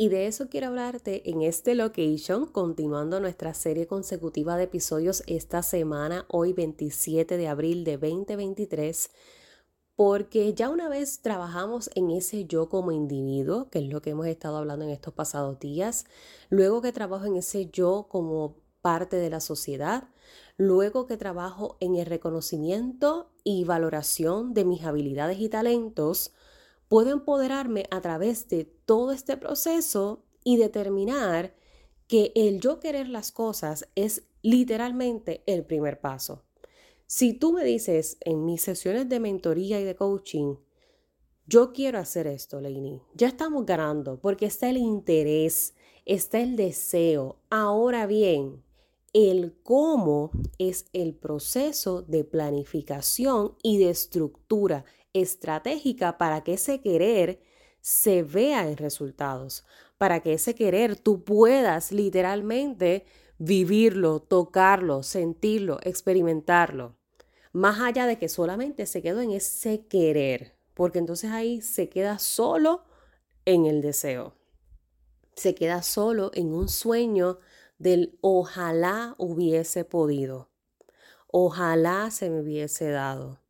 Y de eso quiero hablarte en este location, continuando nuestra serie consecutiva de episodios esta semana, hoy 27 de abril de 2023, porque ya una vez trabajamos en ese yo como individuo, que es lo que hemos estado hablando en estos pasados días, luego que trabajo en ese yo como parte de la sociedad, luego que trabajo en el reconocimiento y valoración de mis habilidades y talentos, puedo empoderarme a través de todo este proceso y determinar que el yo querer las cosas es literalmente el primer paso. Si tú me dices en mis sesiones de mentoría y de coaching, yo quiero hacer esto, Leini, ya estamos ganando porque está el interés, está el deseo. Ahora bien, el cómo es el proceso de planificación y de estructura estratégica para que ese querer se vea en resultados, para que ese querer tú puedas literalmente vivirlo, tocarlo, sentirlo, experimentarlo, más allá de que solamente se quedó en ese querer, porque entonces ahí se queda solo en el deseo, se queda solo en un sueño del ojalá hubiese podido, ojalá se me hubiese dado.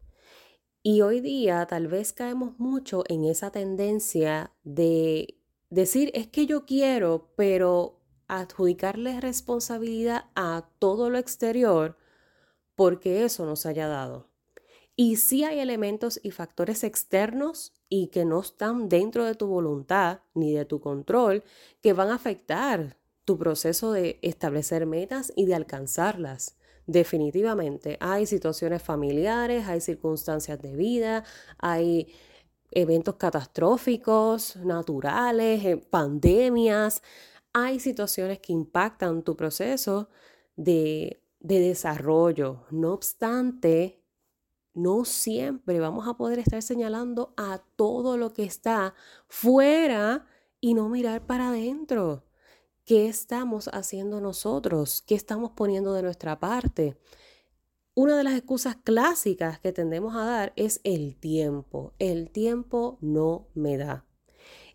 Y hoy día tal vez caemos mucho en esa tendencia de decir es que yo quiero, pero adjudicarle responsabilidad a todo lo exterior porque eso nos haya dado. Y sí hay elementos y factores externos y que no están dentro de tu voluntad ni de tu control que van a afectar tu proceso de establecer metas y de alcanzarlas. Definitivamente, hay situaciones familiares, hay circunstancias de vida, hay eventos catastróficos, naturales, eh, pandemias, hay situaciones que impactan tu proceso de, de desarrollo. No obstante, no siempre vamos a poder estar señalando a todo lo que está fuera y no mirar para adentro. ¿Qué estamos haciendo nosotros? ¿Qué estamos poniendo de nuestra parte? Una de las excusas clásicas que tendemos a dar es el tiempo. El tiempo no me da.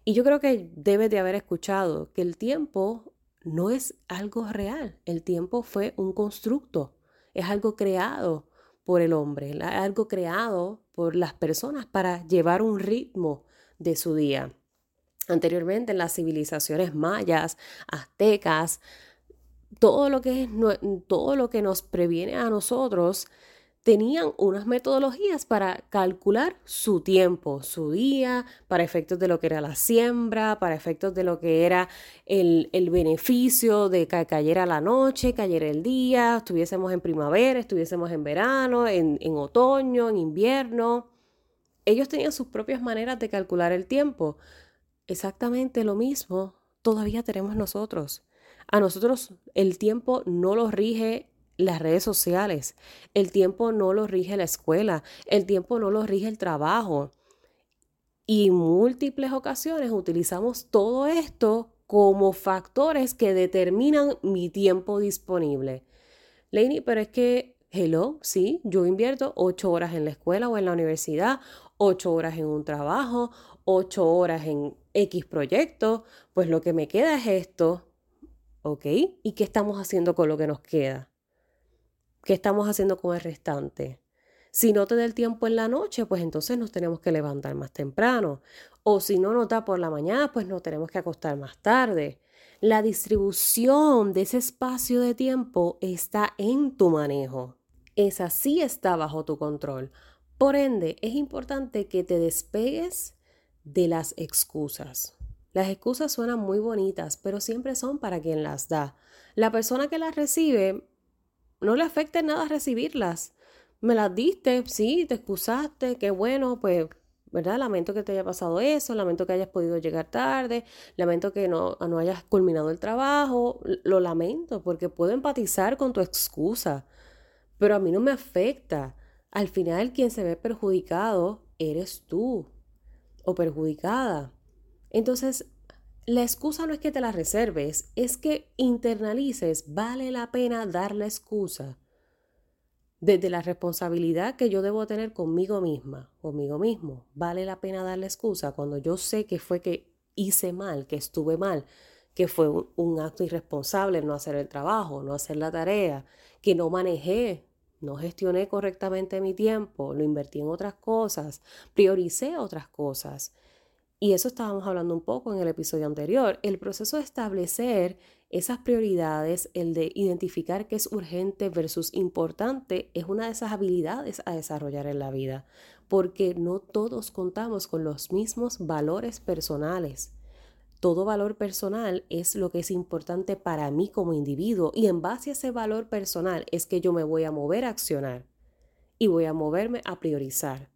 Y yo creo que debes de haber escuchado que el tiempo no es algo real. El tiempo fue un constructo. Es algo creado por el hombre, algo creado por las personas para llevar un ritmo de su día. Anteriormente en las civilizaciones mayas, aztecas, todo lo que es todo lo que nos previene a nosotros tenían unas metodologías para calcular su tiempo, su día, para efectos de lo que era la siembra, para efectos de lo que era el, beneficio de que cayera la noche, cayera el día, estuviésemos en primavera, estuviésemos en verano, en, en otoño, en invierno. Ellos tenían sus propias maneras de calcular el tiempo. Exactamente lo mismo todavía tenemos nosotros. A nosotros el tiempo no lo rige las redes sociales, el tiempo no lo rige la escuela, el tiempo no lo rige el trabajo. Y en múltiples ocasiones utilizamos todo esto como factores que determinan mi tiempo disponible. Lainey, pero es que, hello, sí, yo invierto ocho horas en la escuela o en la universidad, ocho horas en un trabajo, ocho horas en X proyecto, pues lo que me queda es esto, ¿ok? ¿Y qué estamos haciendo con lo que nos queda? ¿Qué estamos haciendo con el restante? Si no te da el tiempo en la noche, pues entonces nos tenemos que levantar más temprano. O si no nos da por la mañana, pues nos tenemos que acostar más tarde. La distribución de ese espacio de tiempo está en tu manejo. Esa sí está bajo tu control. Por ende, es importante que te despegues de las excusas. Las excusas suenan muy bonitas, pero siempre son para quien las da. La persona que las recibe no le afecta nada recibirlas. Me las diste, sí, te excusaste, qué bueno, pues ¿verdad? Lamento que te haya pasado eso, lamento que hayas podido llegar tarde, lamento que no, no hayas culminado el trabajo, lo lamento porque puedo empatizar con tu excusa, pero a mí no me afecta. Al final quien se ve perjudicado eres tú o perjudicada. Entonces, la excusa no es que te la reserves, es que internalices, vale la pena dar la excusa desde la responsabilidad que yo debo tener conmigo misma, conmigo mismo. Vale la pena dar la excusa cuando yo sé que fue que hice mal, que estuve mal, que fue un, acto irresponsable no hacer el trabajo, no hacer la tarea, que no manejé, no gestioné correctamente mi tiempo, lo invertí en otras cosas, prioricé otras cosas. Y eso estábamos hablando un poco en el episodio anterior. El proceso de establecer esas prioridades, el de identificar qué es urgente versus importante, es una de esas habilidades a desarrollar en la vida, porque no todos contamos con los mismos valores personales. Todo valor personal es lo que es importante para mí como individuo y en base a ese valor personal es que yo me voy a mover a accionar y voy a moverme a priorizar.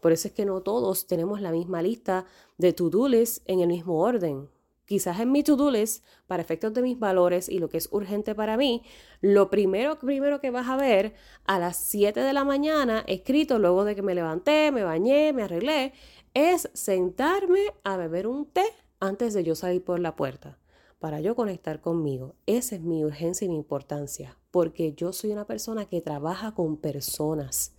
Por eso es que no todos tenemos la misma lista de to-do list en el mismo orden quizás en mi to-do list, para efectos de mis valores y lo que es urgente para mí, lo primero, primero que vas a ver a las 7 de la mañana, escrito luego de que me levanté, me bañé, me arreglé, es sentarme a beber un té antes de yo salir por la puerta, para yo conectar conmigo. Esa es mi urgencia y mi importancia, porque yo soy una persona que trabaja con personas.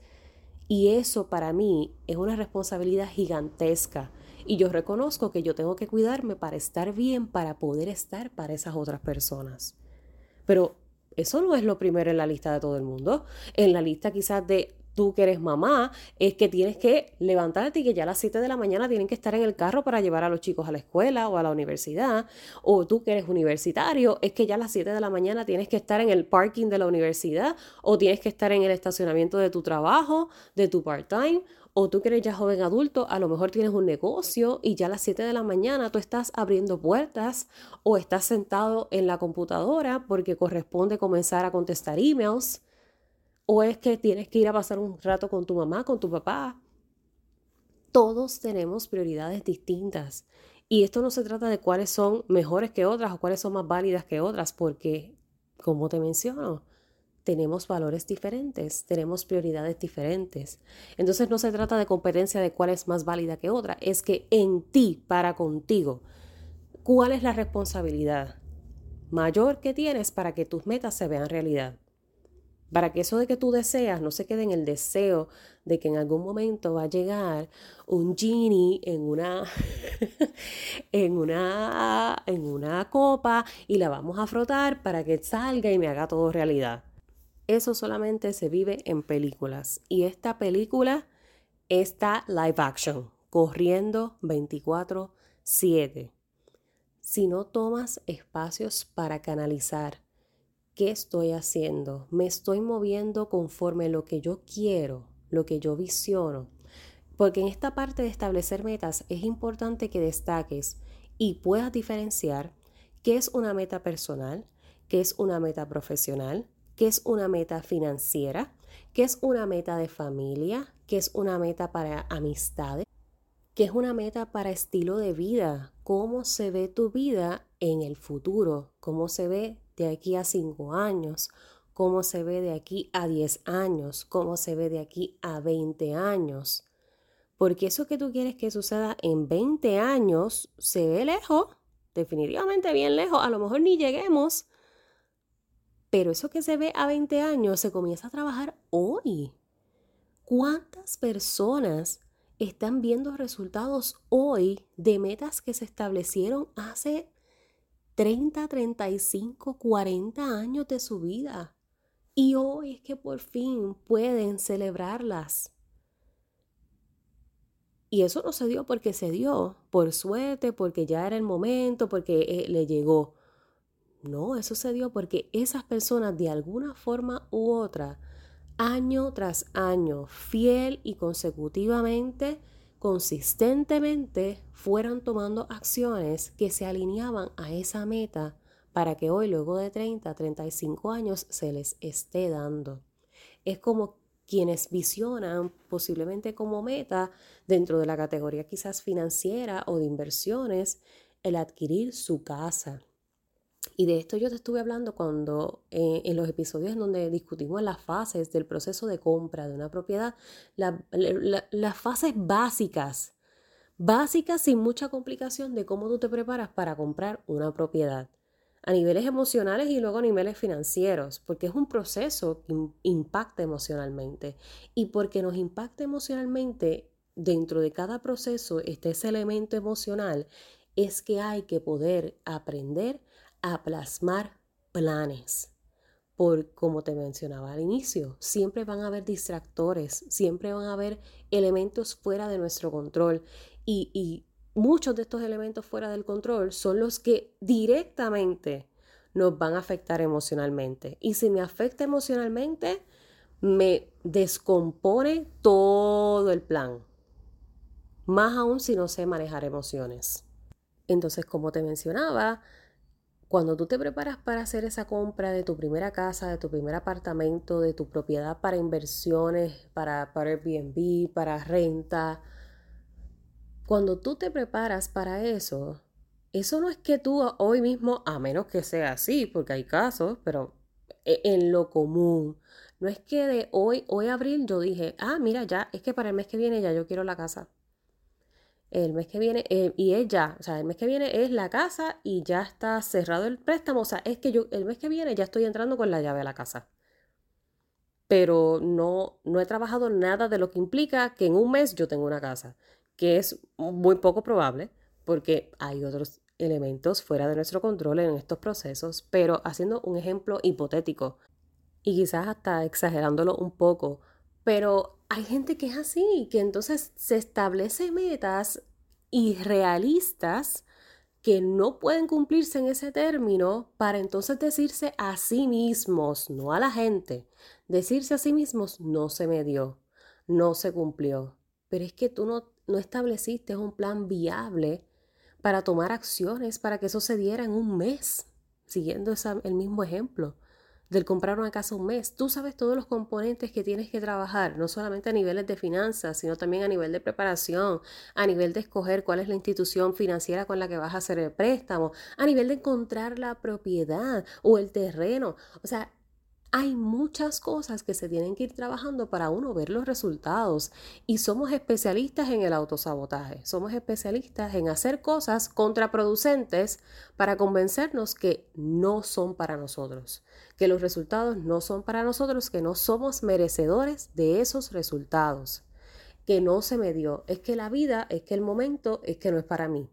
Y eso para mí es una responsabilidad gigantesca y yo reconozco que yo tengo que cuidarme para estar bien, para poder estar para esas otras personas. Pero eso no es lo primero en la lista de todo el mundo. En la lista quizás de tú que eres mamá, es que tienes que levantarte y que ya a las 7 de la mañana tienen que estar en el carro para llevar a los chicos a la escuela o a la universidad. O tú que eres universitario, es que ya a las 7 de la mañana tienes que estar en el parking de la universidad o tienes que estar en el estacionamiento de tu trabajo, de tu part-time o tú que eres ya joven adulto, a lo mejor tienes un negocio y ya a las 7 de la mañana tú estás abriendo puertas o estás sentado en la computadora porque corresponde comenzar a contestar emails. O es que tienes que ir a pasar un rato con tu mamá, con tu papá. Todos tenemos prioridades distintas. Y esto no se trata de cuáles son mejores que otras o cuáles son más válidas que otras, porque, como te menciono, tenemos valores diferentes, tenemos prioridades diferentes. Entonces no se trata de competencia de cuál es más válida que otra, es que en ti, para contigo, cuál es la responsabilidad mayor que tienes para que tus metas se vean realidad. Para que eso de que tú deseas no se quede en el deseo de que en algún momento va a llegar un genie en una, en una, en una copa y la vamos a frotar para que salga y me haga todo realidad. Eso solamente se vive en películas. Y esta película está live action, corriendo 24/7. Si no tomas espacios para canalizar, ¿qué estoy haciendo? ¿Me estoy moviendo conforme lo que yo quiero, lo que yo visiono? Porque en esta parte de establecer metas es importante que destaques y puedas diferenciar qué es una meta personal, qué es una meta profesional, qué es una meta financiera, qué es una meta de familia, qué es una meta para amistades, qué es una meta para estilo de vida, cómo se ve tu vida en el futuro, cómo se ve de aquí a cinco años, cómo se ve de aquí a 10 años, cómo se ve de aquí a 20 años. Porque eso que tú quieres que suceda en 20 años se ve lejos, definitivamente bien lejos, a lo mejor ni lleguemos, pero eso que se ve a 20 años se comienza a trabajar hoy. ¿Cuántas personas están viendo resultados hoy de metas que se establecieron hace 30, 35, 40 años de su vida? Y hoy es que por fin pueden celebrarlas. Y eso no se dio porque se dio, por suerte, porque ya era el momento, porque eh, le llegó. No, eso se dio porque esas personas de alguna forma u otra, año tras año, fiel y consecutivamente, consistentemente, fueron tomando acciones que se alineaban a esa meta para que hoy, luego de 30, 35 años, se les esté dando. Es como quienes visionan posiblemente como meta dentro de la categoría quizás financiera o de inversiones el adquirir su casa. Y de esto yo te estuve hablando cuando eh, en los episodios en donde discutimos las fases del proceso de compra de una propiedad, las fases básicas, básicas sin mucha complicación de cómo tú te preparas para comprar una propiedad a niveles emocionales y luego a niveles financieros, porque es un proceso que impacta emocionalmente. Y porque nos impacta emocionalmente, dentro de cada proceso está ese elemento emocional, es que hay que poder aprender a plasmar planes. Por como te mencionaba al inicio, siempre van a haber distractores, siempre van a haber elementos fuera de nuestro control y, y muchos de estos elementos fuera del control son los que directamente nos van a afectar emocionalmente. Y si me afecta emocionalmente, me descompone todo el plan. Más aún si no sé manejar emociones. Entonces, como te mencionaba, cuando tú te preparas para hacer esa compra de tu primera casa, de tu primer apartamento, de tu propiedad para inversiones, para, para Airbnb, para renta, cuando tú te preparas para eso, eso no es que tú hoy mismo, a menos que sea así, porque hay casos, pero e, en lo común, no es que de hoy, hoy abril yo dije, ah, mira, ya, es que para el mes que viene ya yo quiero la casa. El mes que viene, eh, y es ya, o sea, el mes que viene es la casa y ya está cerrado el préstamo, o sea, es que yo el mes que viene ya estoy entrando con la llave a la casa. Pero no, no he trabajado nada de lo que implica que en un mes yo tengo una casa que es muy poco probable porque hay otros elementos fuera de nuestro control en estos procesos, pero haciendo un ejemplo hipotético y quizás hasta exagerándolo un poco, pero hay gente que es así, que entonces se establece metas irrealistas que no pueden cumplirse en ese término para entonces decirse a sí mismos, no a la gente, decirse a sí mismos, no se me dio, no se cumplió. Pero es que tú no no estableciste un plan viable para tomar acciones para que eso se diera en un mes, siguiendo el mismo ejemplo del comprar una casa un mes. Tú sabes todos los componentes que tienes que trabajar, no solamente a niveles de finanzas, sino también a nivel de preparación, a nivel de escoger cuál es la institución financiera con la que vas a hacer el préstamo, a nivel de encontrar la propiedad o el terreno. O sea, hay muchas cosas que se tienen que ir trabajando para uno ver los resultados y somos especialistas en el autosabotaje, somos especialistas en hacer cosas contraproducentes para convencernos que no son para nosotros, que los resultados no son para nosotros, que no somos merecedores de esos resultados, que no se me dio, es que la vida, es que el momento, es que no es para mí.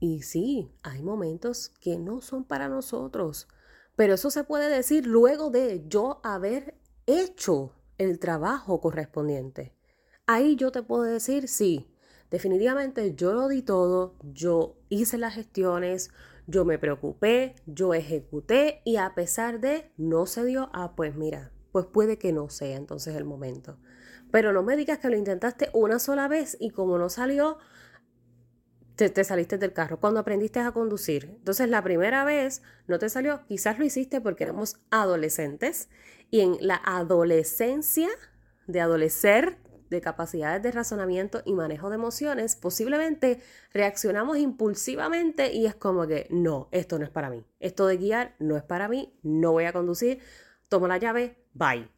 Y sí, hay momentos que no son para nosotros pero eso se puede decir luego de yo haber hecho el trabajo correspondiente. Ahí yo te puedo decir, sí, definitivamente yo lo di todo, yo hice las gestiones, yo me preocupé, yo ejecuté y a pesar de no se dio, ah, pues mira, pues puede que no sea entonces el momento. Pero no me digas que lo intentaste una sola vez y como no salió, te, saliste del carro, cuando aprendiste a conducir. Entonces la primera vez no te salió, quizás lo hiciste porque éramos adolescentes y en la adolescencia de adolecer de capacidades de razonamiento y manejo de emociones, posiblemente reaccionamos impulsivamente y es como que no, esto no es para mí, esto de guiar no es para mí, no voy a conducir, tomo la llave, bye.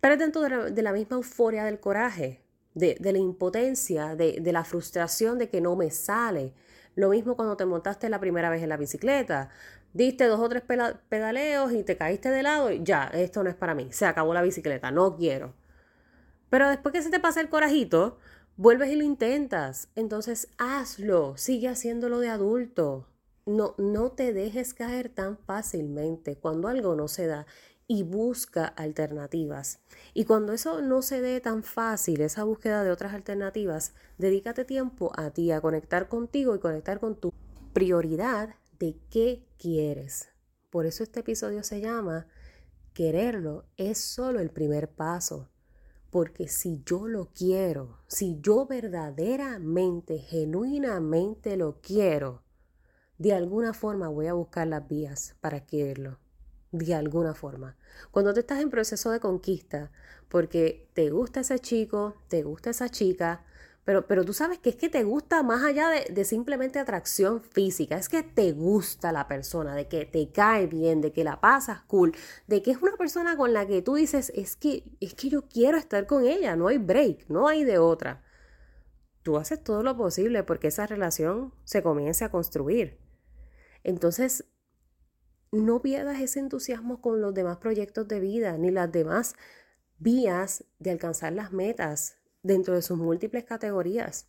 Pero dentro de la misma euforia del coraje, de, la impotencia, de, de, la frustración de que no me sale. Lo mismo cuando te montaste la primera vez en la bicicleta. Diste dos o tres pedaleos y te caíste de lado y ya, esto no es para mí. Se acabó la bicicleta, no quiero. Pero después que se te pasa el corajito, vuelves y lo intentas. Entonces hazlo, sigue haciéndolo de adulto. No, no te dejes caer tan fácilmente cuando algo no se da y busca alternativas. Y cuando eso no se dé tan fácil, esa búsqueda de otras alternativas, dedícate tiempo a ti, a conectar contigo y conectar con tu prioridad de qué quieres. Por eso este episodio se llama Quererlo es solo el primer paso. Porque si yo lo quiero, si yo verdaderamente, genuinamente lo quiero, de alguna forma voy a buscar las vías para quererlo. De alguna forma. Cuando tú estás en proceso de conquista, porque te gusta ese chico, te gusta esa chica, pero, pero tú sabes que es que te gusta más allá de, de, simplemente atracción física, es que te gusta la persona, de que te cae bien, de que la pasas cool, de que es una persona con la que tú dices, es que, es que yo quiero estar con ella, no hay break, no hay de otra. Tú haces todo lo posible porque esa relación se comience a construir. Entonces, no pierdas ese entusiasmo con los demás proyectos de vida, ni las demás vías de alcanzar las metas dentro de sus múltiples categorías.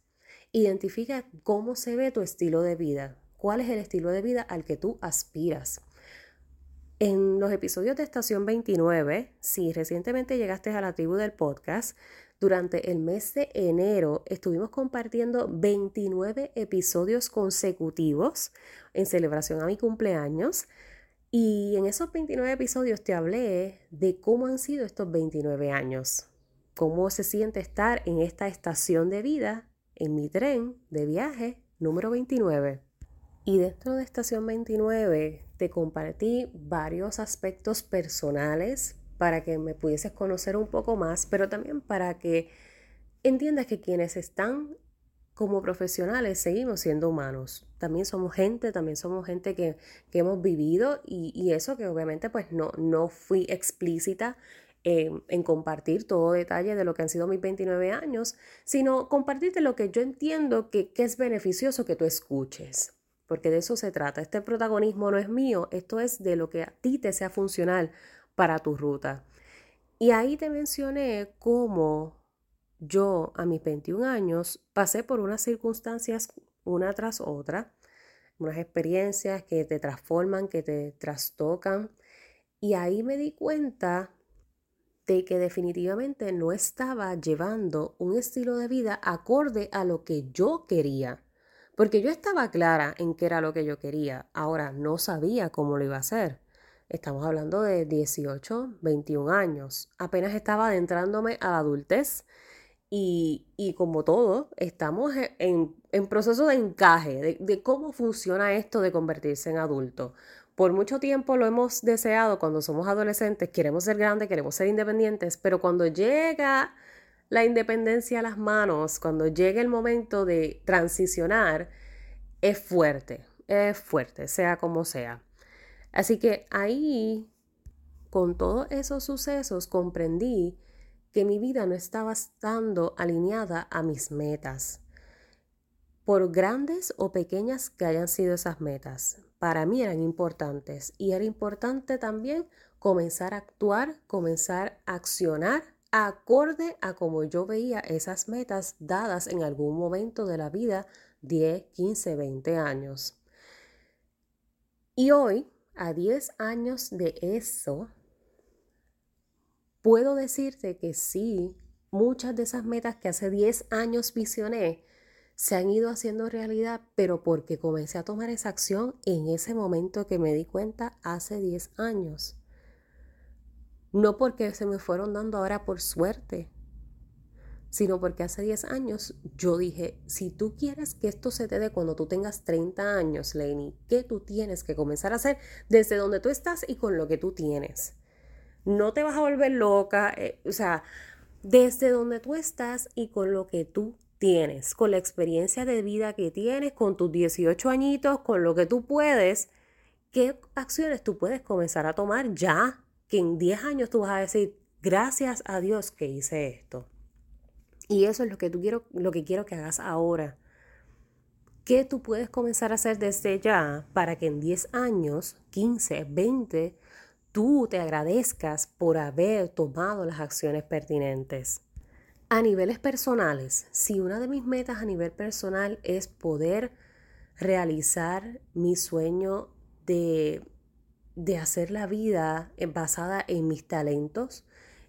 Identifica cómo se ve tu estilo de vida, cuál es el estilo de vida al que tú aspiras. En los episodios de Estación 29, si recientemente llegaste a la tribu del podcast, durante el mes de enero estuvimos compartiendo 29 episodios consecutivos en celebración a mi cumpleaños y en esos 29 episodios te hablé de cómo han sido estos 29 años, cómo se siente estar en esta estación de vida, en mi tren de viaje número 29. Y dentro de estación 29 te compartí varios aspectos personales para que me pudieses conocer un poco más, pero también para que entiendas que quienes están como profesionales seguimos siendo humanos. También somos gente, también somos gente que, hemos vivido y, eso que obviamente pues no, no fui explícita en compartir todo detalle de lo que han sido mis 29 años, sino compartirte lo que yo entiendo que, que es beneficioso que tú escuches. Porque de eso se trata. Este protagonismo no es mío, esto es de lo que a ti te sea funcional para tu ruta. Y ahí te mencioné cómo yo a mis 21 años pasé por unas circunstancias una tras otra, unas experiencias que te transforman, que te trastocan. Y ahí me di cuenta de que definitivamente no estaba llevando un estilo de vida acorde a lo que yo quería. Porque yo estaba clara en qué era lo que yo quería, ahora no sabía cómo lo iba a hacer. Estamos hablando de 18, 21 años. Apenas estaba adentrándome a la adultez y, como todo, estamos e, en, proceso de encaje, de, cómo funciona esto de convertirse en adulto. Por mucho tiempo lo hemos deseado cuando somos adolescentes, queremos ser grandes, queremos ser independientes, pero cuando llega la independencia a las manos, cuando llega el momento de transicionar, es fuerte, es fuerte, sea como sea. Así que ahí, con todos esos sucesos, comprendí que mi vida no estaba estando alineada a mis metas. Por grandes o pequeñas que hayan sido esas metas, para mí eran importantes y era importante también comenzar a actuar, comenzar a accionar acorde a como yo veía esas metas dadas en algún momento de la vida, 10, 15, 20 años. Y hoy, a 10 años de eso, puedo decirte que sí, muchas de esas metas que hace 10 años visioné se han ido haciendo realidad, pero porque comencé a tomar esa acción en ese momento que me di cuenta hace 10 años. No porque se me fueron dando ahora por suerte, sino porque hace 10 años yo dije, si tú quieres que esto se te dé cuando tú tengas 30 años, Lenny, ¿qué tú tienes que comenzar a hacer desde donde tú estás y con lo que tú tienes? No te vas a volver loca, eh, o sea, desde donde tú estás y con lo que tú tienes, con la experiencia de vida que tienes, con tus 18 añitos, con lo que tú puedes, ¿qué acciones tú puedes comenzar a tomar ya? Que en 10 años tú vas a decir, gracias a Dios que hice esto. Y eso es lo que, tú quiero, lo que quiero que hagas ahora. ¿Qué tú puedes comenzar a hacer desde ya para que en 10 años, 15, 20, tú te agradezcas por haber tomado las acciones pertinentes. A niveles personales, si una de mis metas a nivel personal es poder realizar mi sueño de, de hacer la vida basada en mis talentos,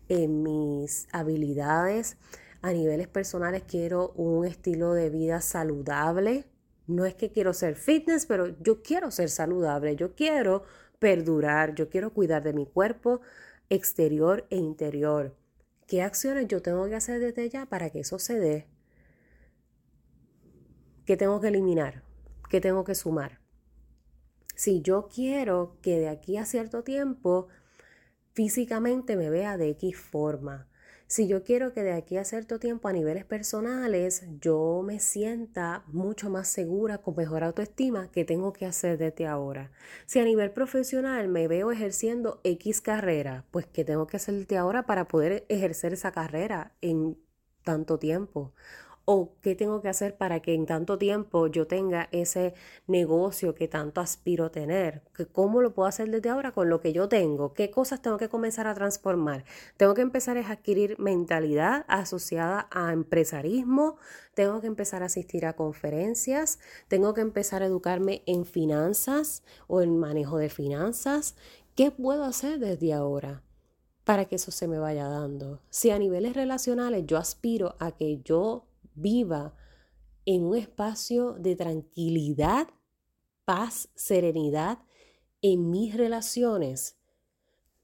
en mis habilidades, a niveles personales quiero un estilo de vida saludable. No es que quiero ser fitness, pero yo quiero ser saludable. Yo quiero perdurar, yo quiero cuidar de mi cuerpo exterior e interior. ¿Qué acciones yo tengo que hacer desde ya para que eso se dé? ¿Qué tengo que eliminar? ¿Qué tengo que sumar? Si yo quiero que de aquí a cierto tiempo físicamente me vea de X forma, si yo quiero que de aquí a cierto tiempo a niveles personales yo me sienta mucho más segura, con mejor autoestima, ¿qué tengo que hacer desde ahora? Si a nivel profesional me veo ejerciendo X carrera, pues ¿qué tengo que hacer desde ahora para poder ejercer esa carrera en tanto tiempo? O qué tengo que hacer para que en tanto tiempo yo tenga ese negocio que tanto aspiro tener, cómo lo puedo hacer desde ahora con lo que yo tengo, qué cosas tengo que comenzar a transformar. Tengo que empezar a adquirir mentalidad asociada a empresarismo, tengo que empezar a asistir a conferencias, tengo que empezar a educarme en finanzas o en manejo de finanzas. ¿Qué puedo hacer desde ahora? para que eso se me vaya dando. Si a niveles relacionales yo aspiro a que yo viva en un espacio de tranquilidad, paz, serenidad en mis relaciones.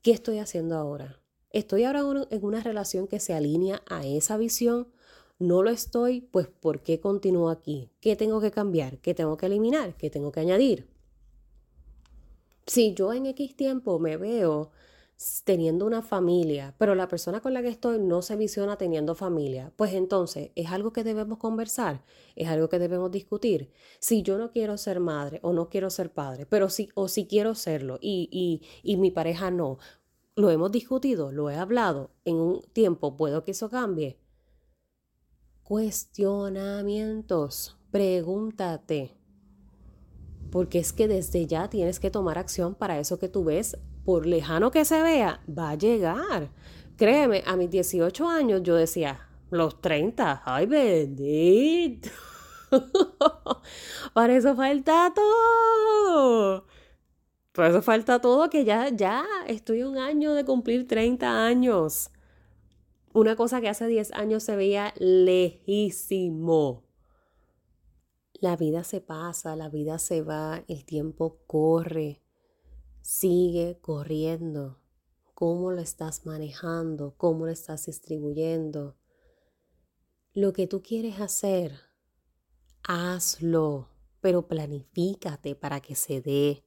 ¿Qué estoy haciendo ahora? ¿Estoy ahora en una relación que se alinea a esa visión? ¿No lo estoy? Pues ¿por qué continúo aquí? ¿Qué tengo que cambiar? ¿Qué tengo que eliminar? ¿Qué tengo que añadir? Si yo en X tiempo me veo teniendo una familia, pero la persona con la que estoy no se visiona teniendo familia, pues entonces es algo que debemos conversar, es algo que debemos discutir. Si yo no quiero ser madre o no quiero ser padre, pero sí o si quiero serlo y, y, y mi pareja no, lo hemos discutido, lo he hablado, en un tiempo puedo que eso cambie. Cuestionamientos, pregúntate. Porque es que desde ya tienes que tomar acción para eso que tú ves por lejano que se vea, va a llegar. Créeme, a mis 18 años yo decía, los 30, ay bendito. Para eso falta todo. Para eso falta todo, que ya, ya estoy un año de cumplir 30 años. Una cosa que hace 10 años se veía lejísimo. La vida se pasa, la vida se va, el tiempo corre. Sigue corriendo. ¿Cómo lo estás manejando? ¿Cómo lo estás distribuyendo? Lo que tú quieres hacer, hazlo, pero planifícate para que se dé.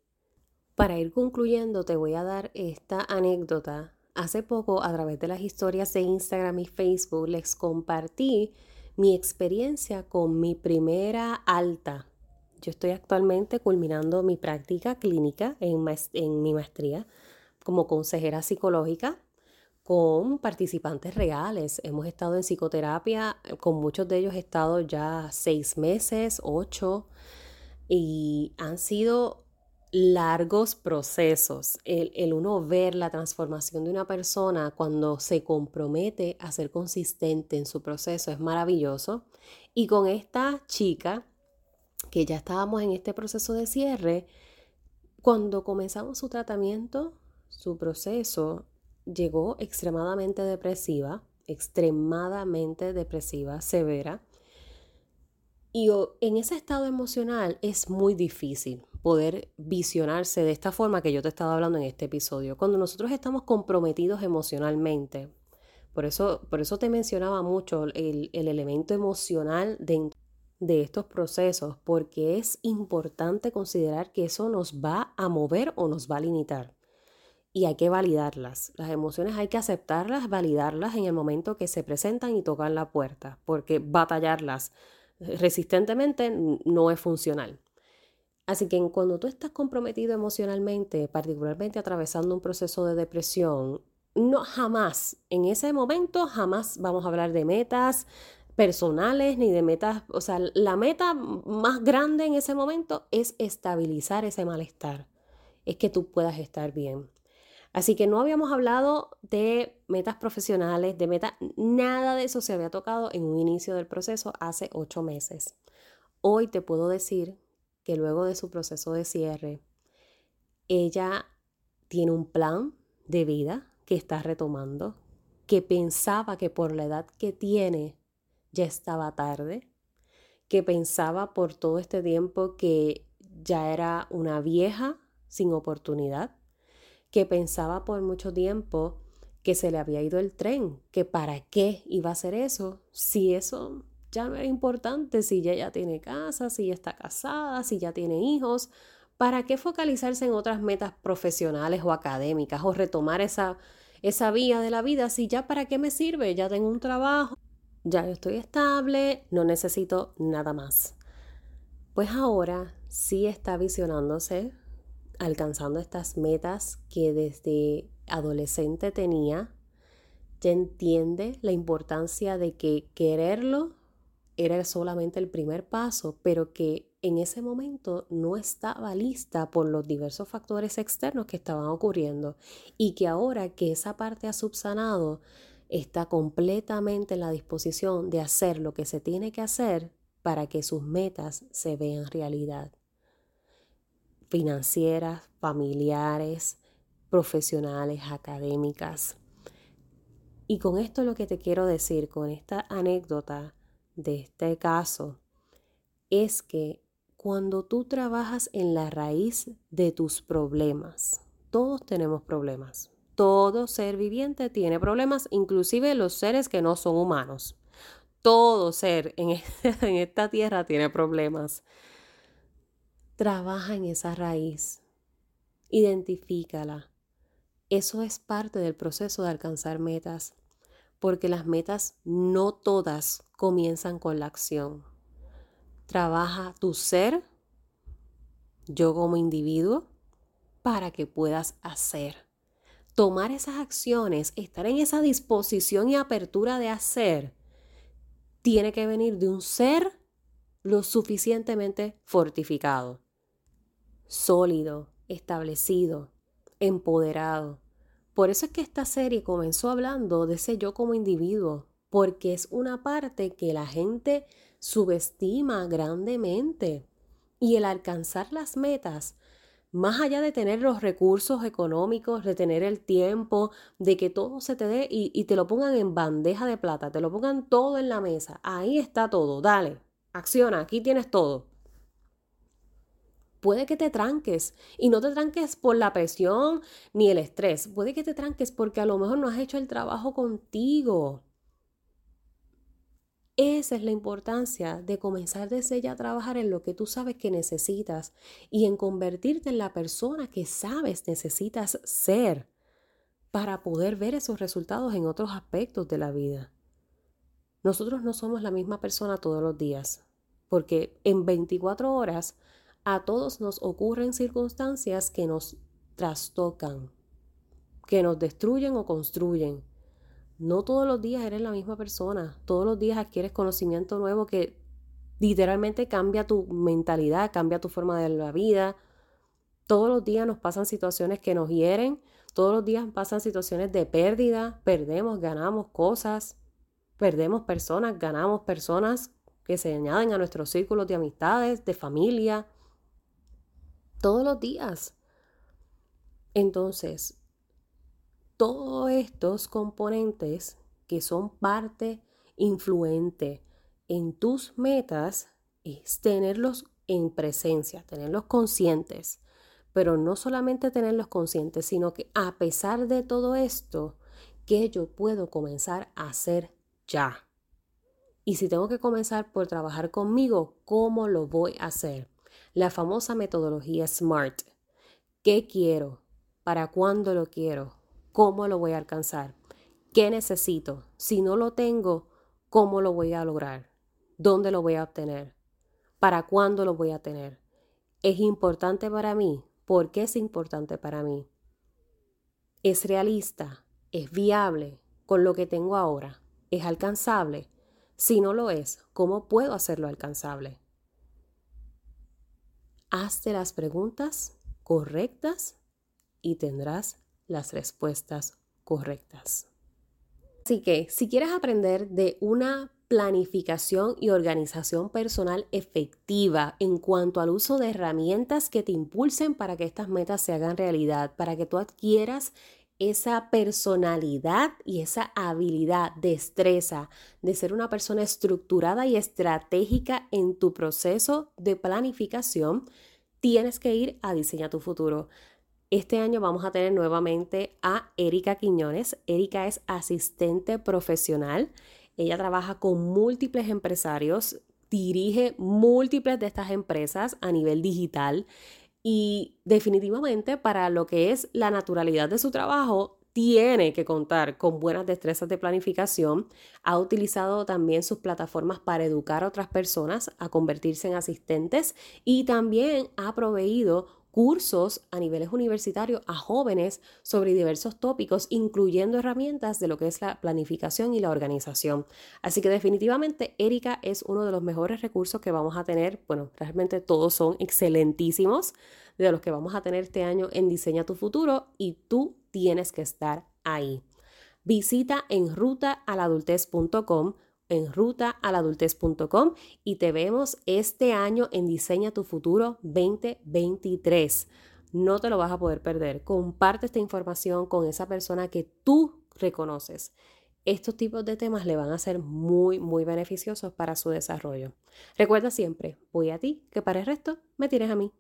Para ir concluyendo, te voy a dar esta anécdota. Hace poco, a través de las historias de Instagram y Facebook, les compartí mi experiencia con mi primera alta yo estoy actualmente culminando mi práctica clínica en, mi maestría como consejera psicológica con participantes reales. Hemos estado en psicoterapia, con muchos de ellos he estado ya seis meses, ocho, y han sido largos procesos. El, el, uno ver la transformación de una persona cuando se compromete a ser consistente en su proceso es maravilloso. Y con esta chica que ya estábamos en este proceso de cierre, cuando comenzamos su tratamiento, su proceso llegó extremadamente depresiva, extremadamente depresiva, severa. Y en ese estado emocional es muy difícil poder visionarse de esta forma que yo te estaba hablando en este episodio. Cuando nosotros estamos comprometidos emocionalmente, por eso, por eso te mencionaba mucho el, el elemento emocional dentro de estos procesos porque es importante considerar que eso nos va a mover o nos va a limitar. Y hay que validarlas. Las emociones hay que aceptarlas, validarlas en el momento que se presentan y tocan la puerta, porque batallarlas resistentemente no es funcional. Así que cuando tú estás comprometido emocionalmente, particularmente atravesando un proceso de depresión, no jamás, en ese momento jamás vamos a hablar de metas, personales ni de metas, o sea, la meta más grande en ese momento es estabilizar ese malestar, es que tú puedas estar bien. Así que no habíamos hablado de metas profesionales, de metas, nada de eso se había tocado en un inicio del proceso hace ocho meses. Hoy te puedo decir que luego de su proceso de cierre, ella tiene un plan de vida que está retomando, que pensaba que por la edad que tiene ya estaba tarde, que pensaba por todo este tiempo que ya era una vieja sin oportunidad, que pensaba por mucho tiempo que se le había ido el tren, que para qué iba a hacer eso, si eso ya no era importante, si ella ya tiene casa, si ya está casada, si ya tiene hijos, ¿Para qué focalizarse en otras metas profesionales o académicas o retomar esa, esa vía de la vida si ya para qué me sirve? Ya tengo un trabajo, ya estoy estable, no necesito nada más. Pues ahora sí está visionándose, alcanzando estas metas que desde adolescente tenía, ya entiende la importancia de que quererlo era solamente el primer paso, pero que en ese momento no estaba lista por los diversos factores externos que estaban ocurriendo y que ahora que esa parte ha subsanado, está completamente en la disposición de hacer lo que se tiene que hacer para que sus metas se vean realidad. Financieras, familiares, profesionales, académicas. Y con esto lo que te quiero decir, con esta anécdota, de este caso es que cuando tú trabajas en la raíz de tus problemas, todos tenemos problemas, todo ser viviente tiene problemas, inclusive los seres que no son humanos. Todo ser en, en esta tierra tiene problemas. Trabaja en esa raíz, identifícala. Eso es parte del proceso de alcanzar metas porque las metas no todas comienzan con la acción. Trabaja tu ser, yo como individuo, para que puedas hacer. Tomar esas acciones, estar en esa disposición y apertura de hacer, tiene que venir de un ser lo suficientemente fortificado, sólido, establecido, empoderado, por eso es que esta serie comenzó hablando de ese yo como individuo, porque es una parte que la gente subestima grandemente. Y el alcanzar las metas, más allá de tener los recursos económicos, de tener el tiempo, de que todo se te dé y, y te lo pongan en bandeja de plata, te lo pongan todo en la mesa, ahí está todo, dale, acciona, aquí tienes todo puede que te tranques y no te tranques por la presión ni el estrés, puede que te tranques porque a lo mejor no has hecho el trabajo contigo. Esa es la importancia de comenzar desde ya a trabajar en lo que tú sabes que necesitas y en convertirte en la persona que sabes necesitas ser para poder ver esos resultados en otros aspectos de la vida. Nosotros no somos la misma persona todos los días, porque en 24 horas a todos nos ocurren circunstancias que nos trastocan, que nos destruyen o construyen. No todos los días eres la misma persona, todos los días adquieres conocimiento nuevo que literalmente cambia tu mentalidad, cambia tu forma de la vida. Todos los días nos pasan situaciones que nos hieren, todos los días pasan situaciones de pérdida, perdemos, ganamos cosas, perdemos personas, ganamos personas que se añaden a nuestros círculos de amistades, de familia. Todos los días. Entonces, todos estos componentes que son parte influente en tus metas es tenerlos en presencia, tenerlos conscientes, pero no solamente tenerlos conscientes, sino que a pesar de todo esto, que yo puedo comenzar a hacer ya. Y si tengo que comenzar por trabajar conmigo, ¿cómo lo voy a hacer? la famosa metodología SMART. ¿Qué quiero? ¿Para cuándo lo quiero? ¿Cómo lo voy a alcanzar? ¿Qué necesito? Si no lo tengo, ¿cómo lo voy a lograr? ¿Dónde lo voy a obtener? ¿Para cuándo lo voy a tener? ¿Es importante para mí? ¿Por qué es importante para mí? ¿Es realista? ¿Es viable con lo que tengo ahora? ¿Es alcanzable? Si no lo es, ¿cómo puedo hacerlo alcanzable? Hazte las preguntas correctas y tendrás las respuestas correctas. Así que si quieres aprender de una planificación y organización personal efectiva en cuanto al uso de herramientas que te impulsen para que estas metas se hagan realidad, para que tú adquieras esa personalidad y esa habilidad, destreza de ser una persona estructurada y estratégica en tu proceso de planificación, tienes que ir a Diseña tu futuro. Este año vamos a tener nuevamente a Erika Quiñones. Erika es asistente profesional. Ella trabaja con múltiples empresarios, dirige múltiples de estas empresas a nivel digital y definitivamente para lo que es la naturalidad de su trabajo, tiene que contar con buenas destrezas de planificación. Ha utilizado también sus plataformas para educar a otras personas a convertirse en asistentes y también ha proveído cursos a niveles universitarios a jóvenes sobre diversos tópicos, incluyendo herramientas de lo que es la planificación y la organización. Así que definitivamente Erika es uno de los mejores recursos que vamos a tener. Bueno, realmente todos son excelentísimos de los que vamos a tener este año en Diseña tu futuro y tú tienes que estar ahí. Visita en rutaaladultez.com en rutaaladultez.com y te vemos este año en Diseña tu futuro 2023. No te lo vas a poder perder. Comparte esta información con esa persona que tú reconoces. Estos tipos de temas le van a ser muy, muy beneficiosos para su desarrollo. Recuerda siempre, voy a ti, que para el resto me tienes a mí.